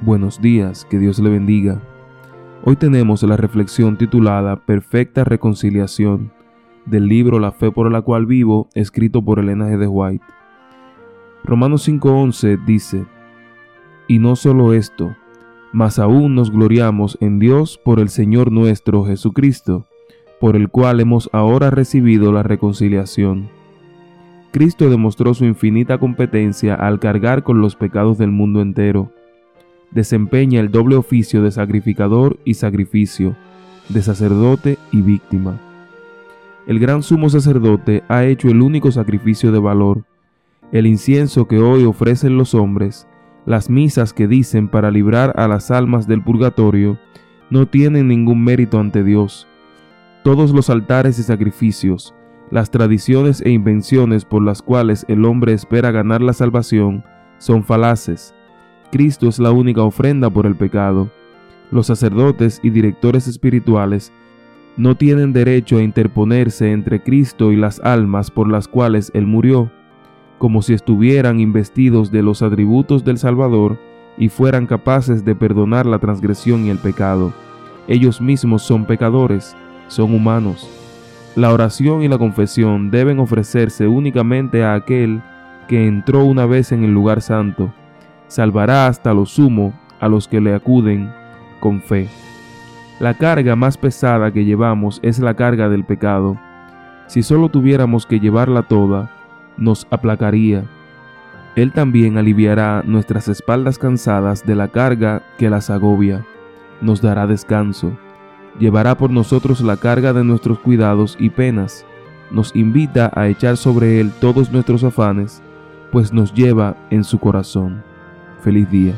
Buenos días, que Dios le bendiga. Hoy tenemos la reflexión titulada Perfecta Reconciliación del libro La fe por la cual vivo, escrito por Elena G. de White. Romanos 5:11 dice, Y no solo esto, mas aún nos gloriamos en Dios por el Señor nuestro Jesucristo, por el cual hemos ahora recibido la reconciliación. Cristo demostró su infinita competencia al cargar con los pecados del mundo entero desempeña el doble oficio de sacrificador y sacrificio, de sacerdote y víctima. El gran sumo sacerdote ha hecho el único sacrificio de valor, el incienso que hoy ofrecen los hombres, las misas que dicen para librar a las almas del purgatorio, no tienen ningún mérito ante Dios. Todos los altares y sacrificios, las tradiciones e invenciones por las cuales el hombre espera ganar la salvación, son falaces, Cristo es la única ofrenda por el pecado. Los sacerdotes y directores espirituales no tienen derecho a interponerse entre Cristo y las almas por las cuales Él murió, como si estuvieran investidos de los atributos del Salvador y fueran capaces de perdonar la transgresión y el pecado. Ellos mismos son pecadores, son humanos. La oración y la confesión deben ofrecerse únicamente a aquel que entró una vez en el lugar santo salvará hasta lo sumo a los que le acuden con fe. La carga más pesada que llevamos es la carga del pecado. Si solo tuviéramos que llevarla toda, nos aplacaría. Él también aliviará nuestras espaldas cansadas de la carga que las agobia. Nos dará descanso. Llevará por nosotros la carga de nuestros cuidados y penas. Nos invita a echar sobre Él todos nuestros afanes, pues nos lleva en su corazón. Feliz día.